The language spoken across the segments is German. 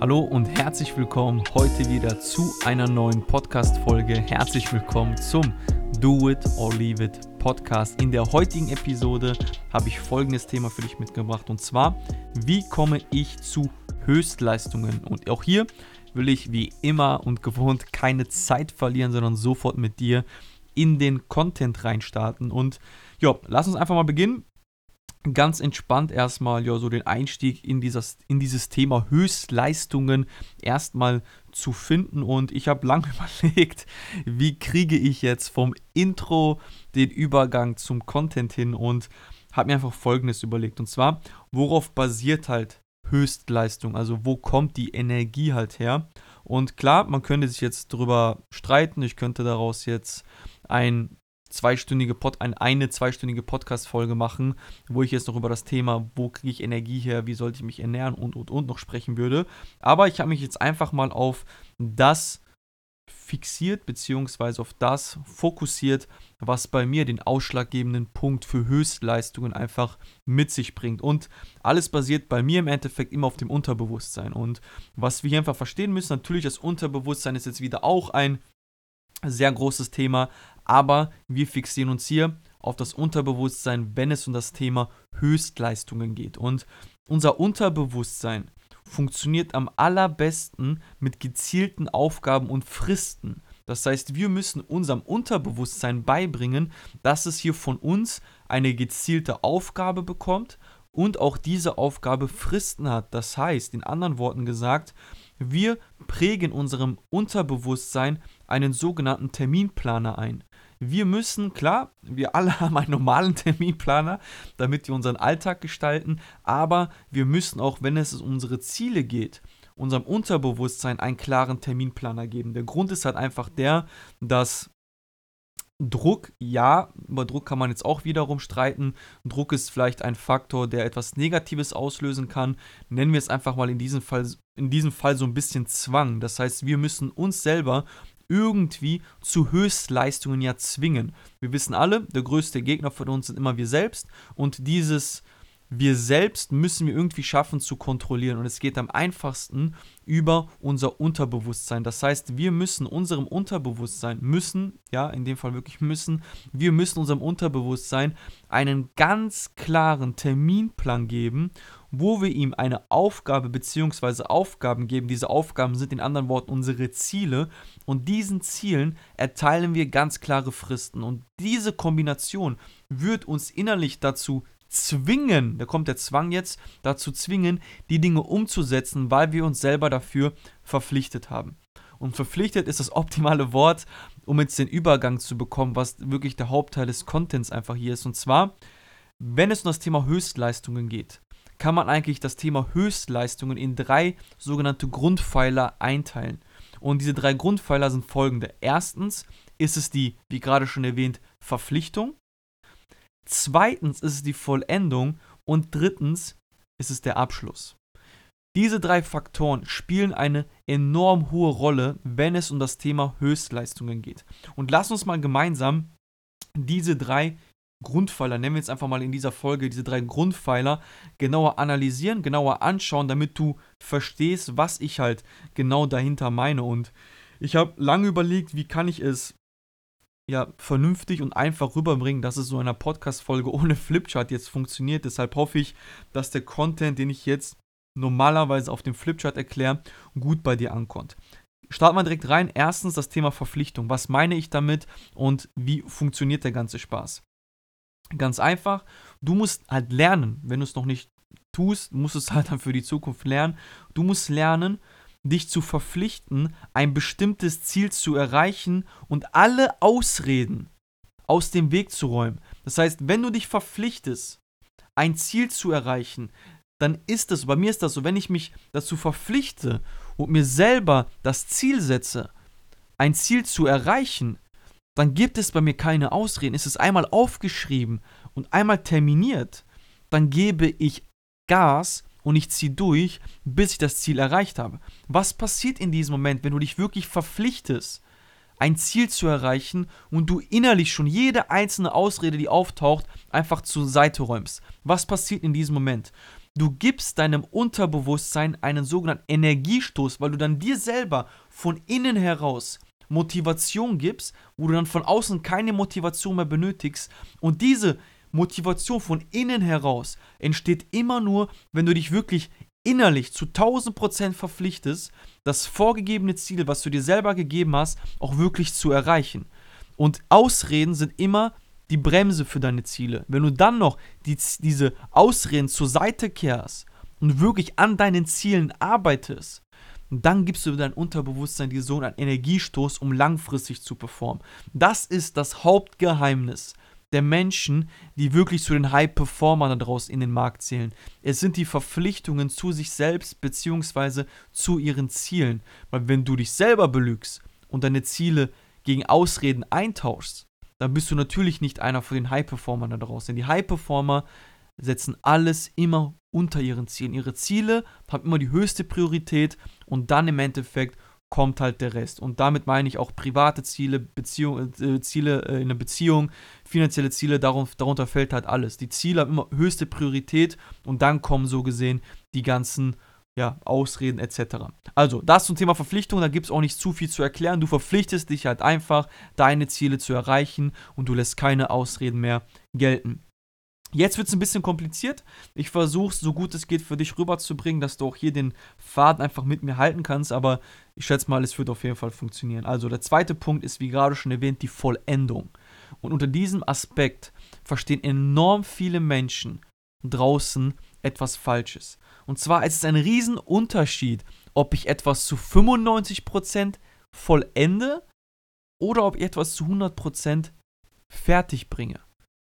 Hallo und herzlich willkommen heute wieder zu einer neuen Podcast-Folge. Herzlich willkommen zum Do It or Leave It Podcast. In der heutigen Episode habe ich folgendes Thema für dich mitgebracht und zwar, wie komme ich zu Höchstleistungen? Und auch hier will ich wie immer und gewohnt keine Zeit verlieren, sondern sofort mit dir in den Content reinstarten. Und ja, lass uns einfach mal beginnen ganz entspannt erstmal ja so den Einstieg in dieses, in dieses Thema Höchstleistungen erstmal zu finden. Und ich habe lange überlegt, wie kriege ich jetzt vom Intro den Übergang zum Content hin und habe mir einfach folgendes überlegt. Und zwar, worauf basiert halt Höchstleistung, also wo kommt die Energie halt her? Und klar, man könnte sich jetzt darüber streiten, ich könnte daraus jetzt ein zweistündige Pod, ein, eine zweistündige Podcast-Folge machen, wo ich jetzt noch über das Thema, wo kriege ich Energie her, wie sollte ich mich ernähren und und und noch sprechen würde. Aber ich habe mich jetzt einfach mal auf das fixiert, beziehungsweise auf das fokussiert, was bei mir den ausschlaggebenden Punkt für Höchstleistungen einfach mit sich bringt. Und alles basiert bei mir im Endeffekt immer auf dem Unterbewusstsein. Und was wir hier einfach verstehen müssen, natürlich das Unterbewusstsein ist jetzt wieder auch ein sehr großes Thema, aber wir fixieren uns hier auf das Unterbewusstsein, wenn es um das Thema Höchstleistungen geht. Und unser Unterbewusstsein funktioniert am allerbesten mit gezielten Aufgaben und Fristen. Das heißt, wir müssen unserem Unterbewusstsein beibringen, dass es hier von uns eine gezielte Aufgabe bekommt und auch diese Aufgabe Fristen hat. Das heißt, in anderen Worten gesagt, wir prägen unserem Unterbewusstsein einen sogenannten Terminplaner ein. Wir müssen, klar, wir alle haben einen normalen Terminplaner, damit wir unseren Alltag gestalten, aber wir müssen auch, wenn es um unsere Ziele geht, unserem Unterbewusstsein einen klaren Terminplaner geben. Der Grund ist halt einfach der, dass Druck, ja, über Druck kann man jetzt auch wiederum streiten. Druck ist vielleicht ein Faktor, der etwas Negatives auslösen kann. Nennen wir es einfach mal in diesem Fall, in diesem Fall so ein bisschen Zwang. Das heißt, wir müssen uns selber irgendwie zu Höchstleistungen ja zwingen. Wir wissen alle, der größte Gegner von uns sind immer wir selbst und dieses wir selbst müssen wir irgendwie schaffen zu kontrollieren und es geht am einfachsten über unser Unterbewusstsein. Das heißt, wir müssen unserem Unterbewusstsein müssen, ja, in dem Fall wirklich müssen, wir müssen unserem Unterbewusstsein einen ganz klaren Terminplan geben wo wir ihm eine Aufgabe bzw. Aufgaben geben. Diese Aufgaben sind in anderen Worten unsere Ziele und diesen Zielen erteilen wir ganz klare Fristen. Und diese Kombination wird uns innerlich dazu zwingen, da kommt der Zwang jetzt, dazu zwingen, die Dinge umzusetzen, weil wir uns selber dafür verpflichtet haben. Und verpflichtet ist das optimale Wort, um jetzt den Übergang zu bekommen, was wirklich der Hauptteil des Contents einfach hier ist. Und zwar, wenn es um das Thema Höchstleistungen geht kann man eigentlich das Thema Höchstleistungen in drei sogenannte Grundpfeiler einteilen. Und diese drei Grundpfeiler sind folgende. Erstens ist es die, wie gerade schon erwähnt, Verpflichtung. Zweitens ist es die Vollendung. Und drittens ist es der Abschluss. Diese drei Faktoren spielen eine enorm hohe Rolle, wenn es um das Thema Höchstleistungen geht. Und lass uns mal gemeinsam diese drei Grundpfeiler, nennen wir jetzt einfach mal in dieser Folge diese drei Grundpfeiler, genauer analysieren, genauer anschauen, damit du verstehst, was ich halt genau dahinter meine. Und ich habe lange überlegt, wie kann ich es ja vernünftig und einfach rüberbringen, dass es so einer Podcast-Folge ohne Flipchart jetzt funktioniert. Deshalb hoffe ich, dass der Content, den ich jetzt normalerweise auf dem Flipchart erkläre, gut bei dir ankommt. Starten wir direkt rein. Erstens das Thema Verpflichtung. Was meine ich damit und wie funktioniert der ganze Spaß? Ganz einfach, du musst halt lernen, wenn du es noch nicht tust, musst du es halt dann für die Zukunft lernen. Du musst lernen, dich zu verpflichten, ein bestimmtes Ziel zu erreichen und alle Ausreden aus dem Weg zu räumen. Das heißt, wenn du dich verpflichtest, ein Ziel zu erreichen, dann ist es, bei mir ist das so, wenn ich mich dazu verpflichte und mir selber das Ziel setze, ein Ziel zu erreichen, dann gibt es bei mir keine Ausreden. Ist es einmal aufgeschrieben und einmal terminiert, dann gebe ich Gas und ich ziehe durch, bis ich das Ziel erreicht habe. Was passiert in diesem Moment, wenn du dich wirklich verpflichtest, ein Ziel zu erreichen und du innerlich schon jede einzelne Ausrede, die auftaucht, einfach zur Seite räumst? Was passiert in diesem Moment? du gibst deinem Unterbewusstsein einen sogenannten Energiestoß, weil du dann dir selber von innen heraus Motivation gibst, wo du dann von außen keine Motivation mehr benötigst. Und diese Motivation von innen heraus entsteht immer nur, wenn du dich wirklich innerlich zu 1000% verpflichtest, das vorgegebene Ziel, was du dir selber gegeben hast, auch wirklich zu erreichen. Und Ausreden sind immer die Bremse für deine Ziele. Wenn du dann noch die, diese Ausreden zur Seite kehrst und wirklich an deinen Zielen arbeitest, dann gibst du dein Unterbewusstsein dir so einen Energiestoß, um langfristig zu performen. Das ist das Hauptgeheimnis der Menschen, die wirklich zu den High-Performern daraus in den Markt zählen. Es sind die Verpflichtungen zu sich selbst bzw. zu ihren Zielen. Weil wenn du dich selber belügst und deine Ziele gegen Ausreden eintauschst, dann bist du natürlich nicht einer von den High-Performern da draußen. Denn die High-Performer setzen alles immer unter ihren Zielen. Ihre Ziele haben immer die höchste Priorität und dann im Endeffekt kommt halt der Rest. Und damit meine ich auch private Ziele, Beziehung, äh, Ziele äh, in einer Beziehung, finanzielle Ziele, darum, darunter fällt halt alles. Die Ziele haben immer höchste Priorität und dann kommen so gesehen die ganzen ja, Ausreden etc. Also, das zum Thema Verpflichtung, da gibt es auch nicht zu viel zu erklären. Du verpflichtest dich halt einfach, deine Ziele zu erreichen und du lässt keine Ausreden mehr gelten. Jetzt wird es ein bisschen kompliziert. Ich versuche es so gut es geht für dich rüberzubringen, dass du auch hier den Faden einfach mit mir halten kannst, aber ich schätze mal, es wird auf jeden Fall funktionieren. Also der zweite Punkt ist, wie gerade schon erwähnt, die Vollendung. Und unter diesem Aspekt verstehen enorm viele Menschen draußen etwas Falsches. Und zwar ist es ein Riesenunterschied, ob ich etwas zu 95% vollende oder ob ich etwas zu 100% fertig bringe.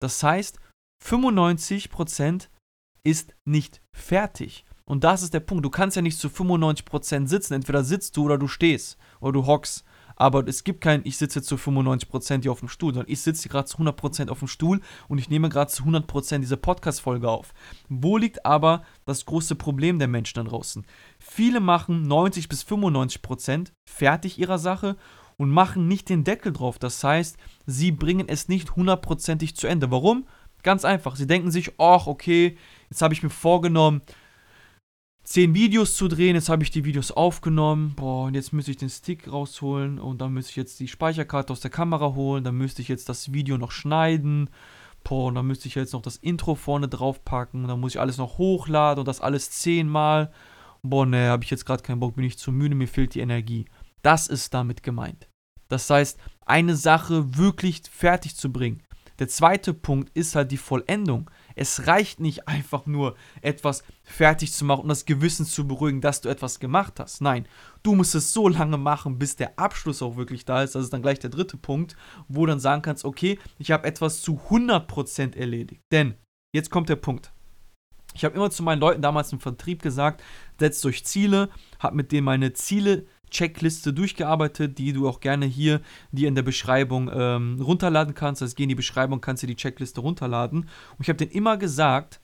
Das heißt, 95% ist nicht fertig. Und das ist der Punkt. Du kannst ja nicht zu 95% sitzen. Entweder sitzt du oder du stehst oder du hockst. Aber es gibt kein, ich sitze zu 95% hier auf dem Stuhl, sondern ich sitze gerade zu 100% auf dem Stuhl und ich nehme gerade zu 100% diese Podcast-Folge auf. Wo liegt aber das große Problem der Menschen da draußen? Viele machen 90 bis 95% fertig ihrer Sache und machen nicht den Deckel drauf. Das heißt, sie bringen es nicht hundertprozentig zu Ende. Warum? Ganz einfach. Sie denken sich, ach, okay, jetzt habe ich mir vorgenommen, zehn Videos zu drehen. Jetzt habe ich die Videos aufgenommen. Boah, und jetzt müsste ich den Stick rausholen und dann müsste ich jetzt die Speicherkarte aus der Kamera holen. Dann müsste ich jetzt das Video noch schneiden. Boah, und dann müsste ich jetzt noch das Intro vorne drauf packen. Dann muss ich alles noch hochladen und das alles zehnmal. Boah, ne, habe ich jetzt gerade keinen Bock, bin ich zu müde, mir fehlt die Energie. Das ist damit gemeint. Das heißt, eine Sache wirklich fertig zu bringen. Der zweite Punkt ist halt die Vollendung. Es reicht nicht einfach nur etwas fertig zu machen und das Gewissen zu beruhigen, dass du etwas gemacht hast. Nein, du musst es so lange machen, bis der Abschluss auch wirklich da ist. Das ist dann gleich der dritte Punkt, wo du dann sagen kannst, okay, ich habe etwas zu 100% erledigt. Denn, jetzt kommt der Punkt. Ich habe immer zu meinen Leuten damals im Vertrieb gesagt, setzt euch Ziele, habe mit denen meine Ziele Checkliste durchgearbeitet, die du auch gerne hier dir in der Beschreibung ähm, runterladen kannst. Also geh in die Beschreibung, kannst du die Checkliste runterladen. Und ich habe denen immer gesagt,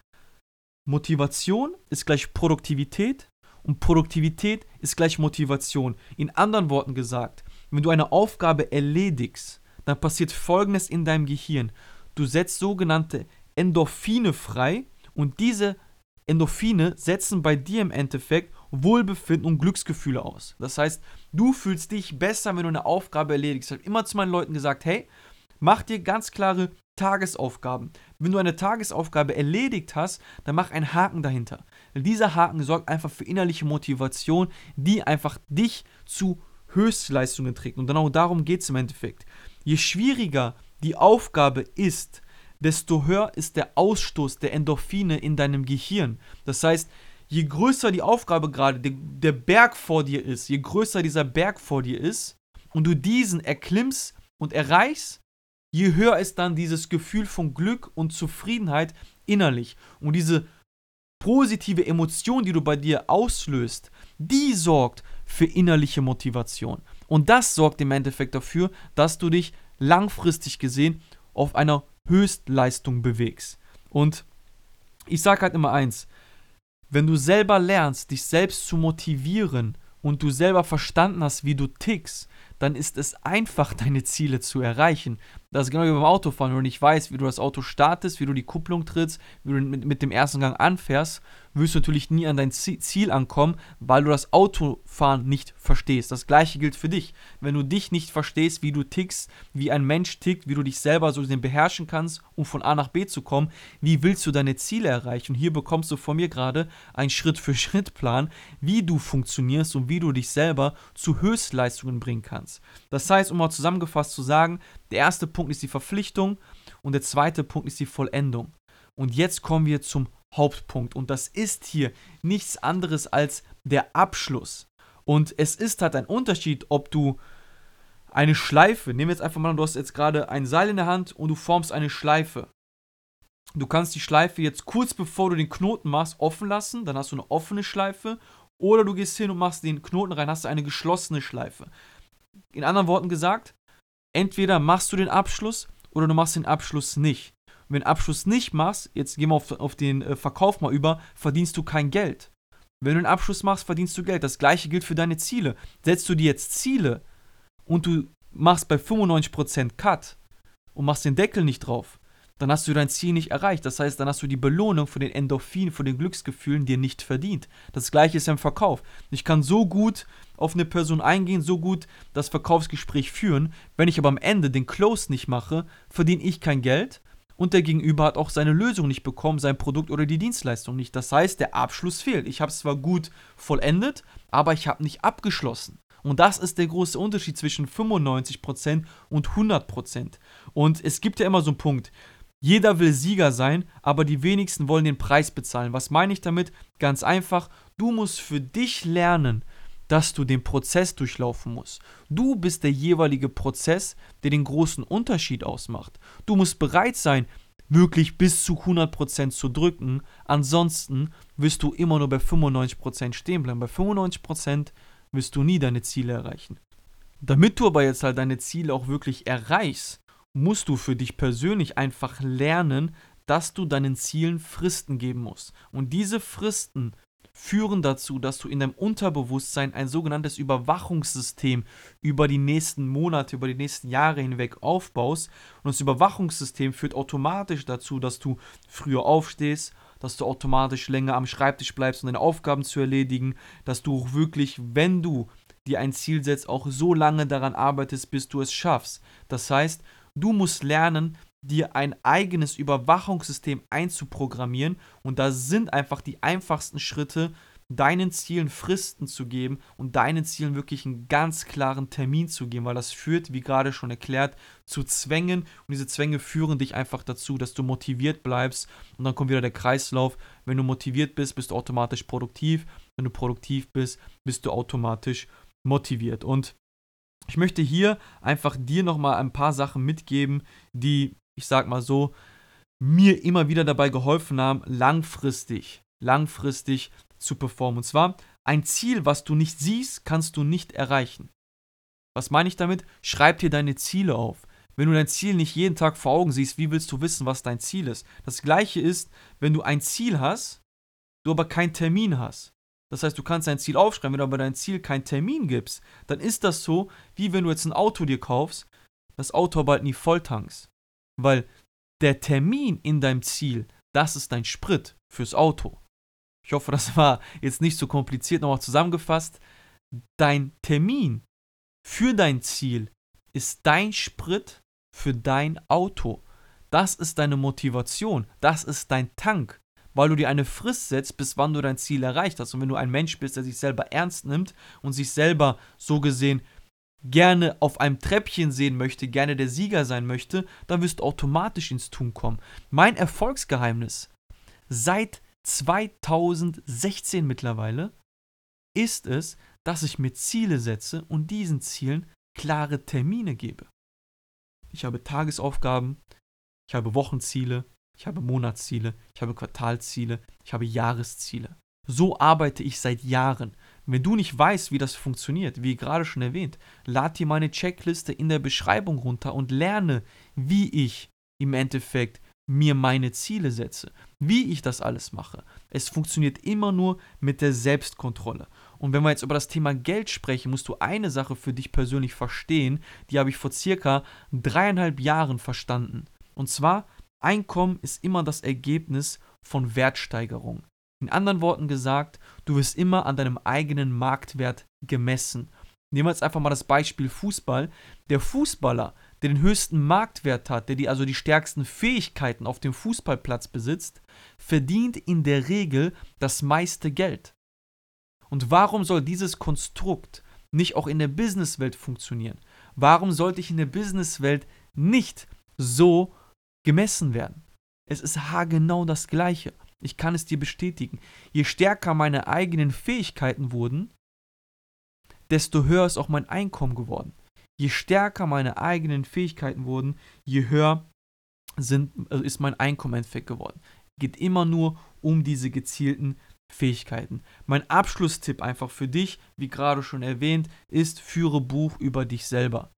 Motivation ist gleich Produktivität und Produktivität ist gleich Motivation. In anderen Worten gesagt, wenn du eine Aufgabe erledigst, dann passiert Folgendes in deinem Gehirn. Du setzt sogenannte Endorphine frei und diese Endorphine setzen bei dir im Endeffekt Wohlbefinden und Glücksgefühle aus. Das heißt, du fühlst dich besser, wenn du eine Aufgabe erledigst. Ich habe immer zu meinen Leuten gesagt, hey, mach dir ganz klare Tagesaufgaben. Wenn du eine Tagesaufgabe erledigt hast, dann mach einen Haken dahinter. Dieser Haken sorgt einfach für innerliche Motivation, die einfach dich zu Höchstleistungen trägt. Und genau darum geht es im Endeffekt. Je schwieriger die Aufgabe ist, desto höher ist der Ausstoß der Endorphine in deinem Gehirn. Das heißt, je größer die Aufgabe gerade, der, der Berg vor dir ist, je größer dieser Berg vor dir ist und du diesen erklimmst und erreichst, je höher ist dann dieses Gefühl von Glück und Zufriedenheit innerlich. Und diese positive Emotion, die du bei dir auslöst, die sorgt für innerliche Motivation. Und das sorgt im Endeffekt dafür, dass du dich langfristig gesehen auf einer Höchstleistung bewegst. Und ich sage halt immer eins, wenn du selber lernst, dich selbst zu motivieren und du selber verstanden hast, wie du tickst, dann ist es einfach, deine Ziele zu erreichen. Das ist genau wie beim Autofahren, wenn du nicht weißt, wie du das Auto startest, wie du die Kupplung trittst, wie du mit, mit dem ersten Gang anfährst, wirst du natürlich nie an dein Ziel ankommen, weil du das Autofahren nicht verstehst. Das gleiche gilt für dich. Wenn du dich nicht verstehst, wie du tickst, wie ein Mensch tickt, wie du dich selber so beherrschen kannst, um von A nach B zu kommen, wie willst du deine Ziele erreichen? Und hier bekommst du von mir gerade einen Schritt-für-Schritt-Plan, wie du funktionierst und wie du dich selber zu Höchstleistungen bringen kannst. Das heißt, um mal zusammengefasst zu sagen, der erste Punkt ist die Verpflichtung und der zweite Punkt ist die Vollendung. Und jetzt kommen wir zum Hauptpunkt und das ist hier nichts anderes als der Abschluss. Und es ist halt ein Unterschied, ob du eine Schleife, nehmen wir jetzt einfach mal, du hast jetzt gerade ein Seil in der Hand und du formst eine Schleife. Du kannst die Schleife jetzt kurz bevor du den Knoten machst offen lassen, dann hast du eine offene Schleife. Oder du gehst hin und machst den Knoten rein, hast du eine geschlossene Schleife. In anderen Worten gesagt, entweder machst du den Abschluss oder du machst den Abschluss nicht. Und wenn du Abschluss nicht machst, jetzt gehen wir auf, auf den äh, Verkauf mal über, verdienst du kein Geld. Wenn du einen Abschluss machst, verdienst du Geld. Das gleiche gilt für deine Ziele. Setzt du dir jetzt Ziele und du machst bei 95% Cut und machst den Deckel nicht drauf, dann hast du dein Ziel nicht erreicht. Das heißt, dann hast du die Belohnung von den Endorphinen, von den Glücksgefühlen dir nicht verdient. Das gleiche ist im Verkauf. Ich kann so gut auf eine Person eingehen, so gut das Verkaufsgespräch führen. Wenn ich aber am Ende den Close nicht mache, verdiene ich kein Geld und der Gegenüber hat auch seine Lösung nicht bekommen, sein Produkt oder die Dienstleistung nicht. Das heißt, der Abschluss fehlt. Ich habe es zwar gut vollendet, aber ich habe nicht abgeschlossen. Und das ist der große Unterschied zwischen 95% und 100%. Und es gibt ja immer so einen Punkt, jeder will Sieger sein, aber die wenigsten wollen den Preis bezahlen. Was meine ich damit? Ganz einfach, du musst für dich lernen, dass du den Prozess durchlaufen musst. Du bist der jeweilige Prozess, der den großen Unterschied ausmacht. Du musst bereit sein, wirklich bis zu 100% zu drücken. Ansonsten wirst du immer nur bei 95% stehen bleiben. Bei 95% wirst du nie deine Ziele erreichen. Damit du aber jetzt halt deine Ziele auch wirklich erreichst, musst du für dich persönlich einfach lernen, dass du deinen Zielen Fristen geben musst. Und diese Fristen führen dazu, dass du in deinem Unterbewusstsein ein sogenanntes Überwachungssystem über die nächsten Monate, über die nächsten Jahre hinweg aufbaust. Und das Überwachungssystem führt automatisch dazu, dass du früher aufstehst, dass du automatisch länger am Schreibtisch bleibst, um deine Aufgaben zu erledigen, dass du auch wirklich, wenn du dir ein Ziel setzt, auch so lange daran arbeitest, bis du es schaffst. Das heißt, Du musst lernen, dir ein eigenes Überwachungssystem einzuprogrammieren und da sind einfach die einfachsten Schritte, deinen Zielen Fristen zu geben und deinen Zielen wirklich einen ganz klaren Termin zu geben, weil das führt, wie gerade schon erklärt, zu Zwängen und diese Zwänge führen dich einfach dazu, dass du motiviert bleibst und dann kommt wieder der Kreislauf. Wenn du motiviert bist, bist du automatisch produktiv. Wenn du produktiv bist, bist du automatisch motiviert. Und ich möchte hier einfach dir nochmal ein paar Sachen mitgeben, die, ich sag mal so, mir immer wieder dabei geholfen haben, langfristig, langfristig zu performen. Und zwar, ein Ziel, was du nicht siehst, kannst du nicht erreichen. Was meine ich damit? Schreib dir deine Ziele auf. Wenn du dein Ziel nicht jeden Tag vor Augen siehst, wie willst du wissen, was dein Ziel ist? Das gleiche ist, wenn du ein Ziel hast, du aber keinen Termin hast. Das heißt, du kannst dein Ziel aufschreiben, wenn du aber dein Ziel keinen Termin gibst, dann ist das so, wie wenn du jetzt ein Auto dir kaufst, das Auto aber halt nie volltankst. Weil der Termin in deinem Ziel, das ist dein Sprit fürs Auto. Ich hoffe, das war jetzt nicht so kompliziert nochmal zusammengefasst. Dein Termin für dein Ziel ist dein Sprit für dein Auto. Das ist deine Motivation. Das ist dein Tank weil du dir eine Frist setzt, bis wann du dein Ziel erreicht hast. Und wenn du ein Mensch bist, der sich selber ernst nimmt und sich selber so gesehen gerne auf einem Treppchen sehen möchte, gerne der Sieger sein möchte, dann wirst du automatisch ins Tun kommen. Mein Erfolgsgeheimnis seit 2016 mittlerweile ist es, dass ich mir Ziele setze und diesen Zielen klare Termine gebe. Ich habe Tagesaufgaben, ich habe Wochenziele, ich habe Monatsziele, ich habe Quartalziele, ich habe Jahresziele. So arbeite ich seit Jahren. Wenn du nicht weißt, wie das funktioniert, wie gerade schon erwähnt, lad dir meine Checkliste in der Beschreibung runter und lerne, wie ich im Endeffekt mir meine Ziele setze, wie ich das alles mache. Es funktioniert immer nur mit der Selbstkontrolle. Und wenn wir jetzt über das Thema Geld sprechen, musst du eine Sache für dich persönlich verstehen, die habe ich vor circa dreieinhalb Jahren verstanden. Und zwar, Einkommen ist immer das Ergebnis von Wertsteigerung. In anderen Worten gesagt, du wirst immer an deinem eigenen Marktwert gemessen. Nehmen wir jetzt einfach mal das Beispiel Fußball. Der Fußballer, der den höchsten Marktwert hat, der die also die stärksten Fähigkeiten auf dem Fußballplatz besitzt, verdient in der Regel das meiste Geld. Und warum soll dieses Konstrukt nicht auch in der Businesswelt funktionieren? Warum sollte ich in der Businesswelt nicht so gemessen werden? Es ist haargenau das Gleiche. Ich kann es dir bestätigen. Je stärker meine eigenen Fähigkeiten wurden, desto höher ist auch mein Einkommen geworden. Je stärker meine eigenen Fähigkeiten wurden, je höher sind, also ist mein Einkommen geworden. Geht immer nur um diese gezielten Fähigkeiten. Mein Abschlusstipp einfach für dich, wie gerade schon erwähnt, ist, führe Buch über dich selber.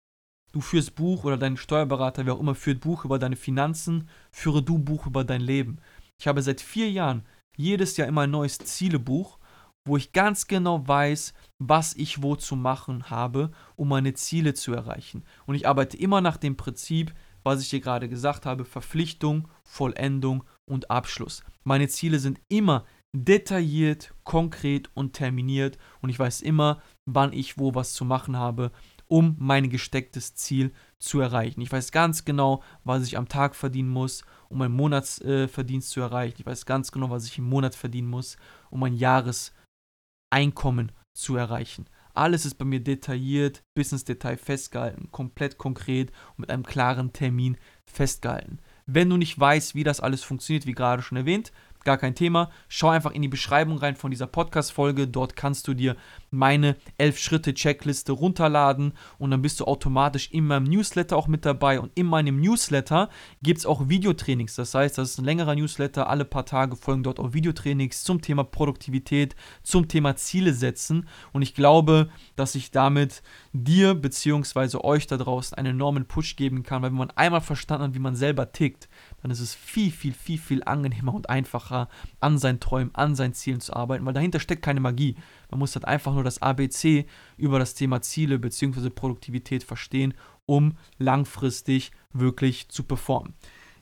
Du führst Buch oder dein Steuerberater, wer auch immer, führt Buch über deine Finanzen, führe du Buch über dein Leben. Ich habe seit vier Jahren jedes Jahr immer ein neues Zielebuch, wo ich ganz genau weiß, was ich wo zu machen habe, um meine Ziele zu erreichen. Und ich arbeite immer nach dem Prinzip, was ich dir gerade gesagt habe, Verpflichtung, Vollendung und Abschluss. Meine Ziele sind immer detailliert, konkret und terminiert und ich weiß immer, wann ich wo was zu machen habe, um mein gestecktes Ziel zu erreichen. Ich weiß ganz genau, was ich am Tag verdienen muss, um meinen Monatsverdienst äh, zu erreichen. Ich weiß ganz genau, was ich im Monat verdienen muss, um mein Jahreseinkommen zu erreichen. Alles ist bei mir detailliert, bis ins Detail festgehalten, komplett konkret und mit einem klaren Termin festgehalten. Wenn du nicht weißt, wie das alles funktioniert, wie gerade schon erwähnt, gar kein Thema. Schau einfach in die Beschreibung rein von dieser Podcast-Folge. Dort kannst du dir meine 11-Schritte-Checkliste runterladen und dann bist du automatisch in meinem Newsletter auch mit dabei. Und in meinem Newsletter gibt es auch Videotrainings. Das heißt, das ist ein längerer Newsletter. Alle paar Tage folgen dort auch Videotrainings zum Thema Produktivität, zum Thema Ziele setzen. Und ich glaube, dass ich damit dir bzw. euch da draußen einen enormen Push geben kann, weil wenn man einmal verstanden hat, wie man selber tickt, dann ist es viel, viel, viel, viel angenehmer und einfacher, an seinen Träumen, an seinen Zielen zu arbeiten, weil dahinter steckt keine Magie. Man muss halt einfach nur das ABC über das Thema Ziele bzw. Produktivität verstehen, um langfristig wirklich zu performen.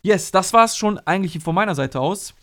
Yes, das war es schon eigentlich von meiner Seite aus.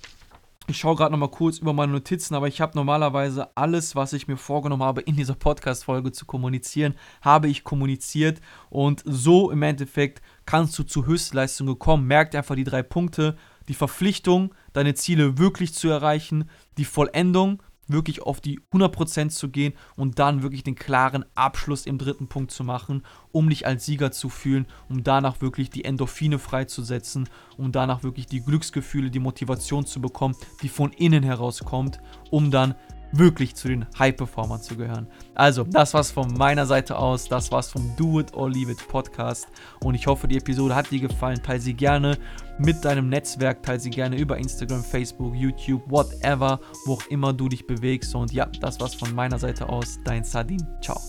Ich schaue gerade noch mal kurz über meine Notizen, aber ich habe normalerweise alles, was ich mir vorgenommen habe, in dieser Podcast-Folge zu kommunizieren, habe ich kommuniziert. Und so im Endeffekt kannst du zu Höchstleistungen kommen. Merkt einfach die drei Punkte. Die Verpflichtung, deine Ziele wirklich zu erreichen. Die Vollendung, wirklich auf die 100% zu gehen und dann wirklich den klaren Abschluss im dritten Punkt zu machen, um dich als Sieger zu fühlen, um danach wirklich die Endorphine freizusetzen, um danach wirklich die Glücksgefühle, die Motivation zu bekommen, die von innen herauskommt, um dann wirklich zu den High-Performern zu gehören. Also, das war's von meiner Seite aus. Das war's vom Do It or Leave It Podcast. Und ich hoffe, die Episode hat dir gefallen. Teil sie gerne mit deinem Netzwerk. Teil sie gerne über Instagram, Facebook, YouTube, whatever, wo auch immer du dich bewegst. Und ja, das war's von meiner Seite aus. Dein Sardin. Ciao.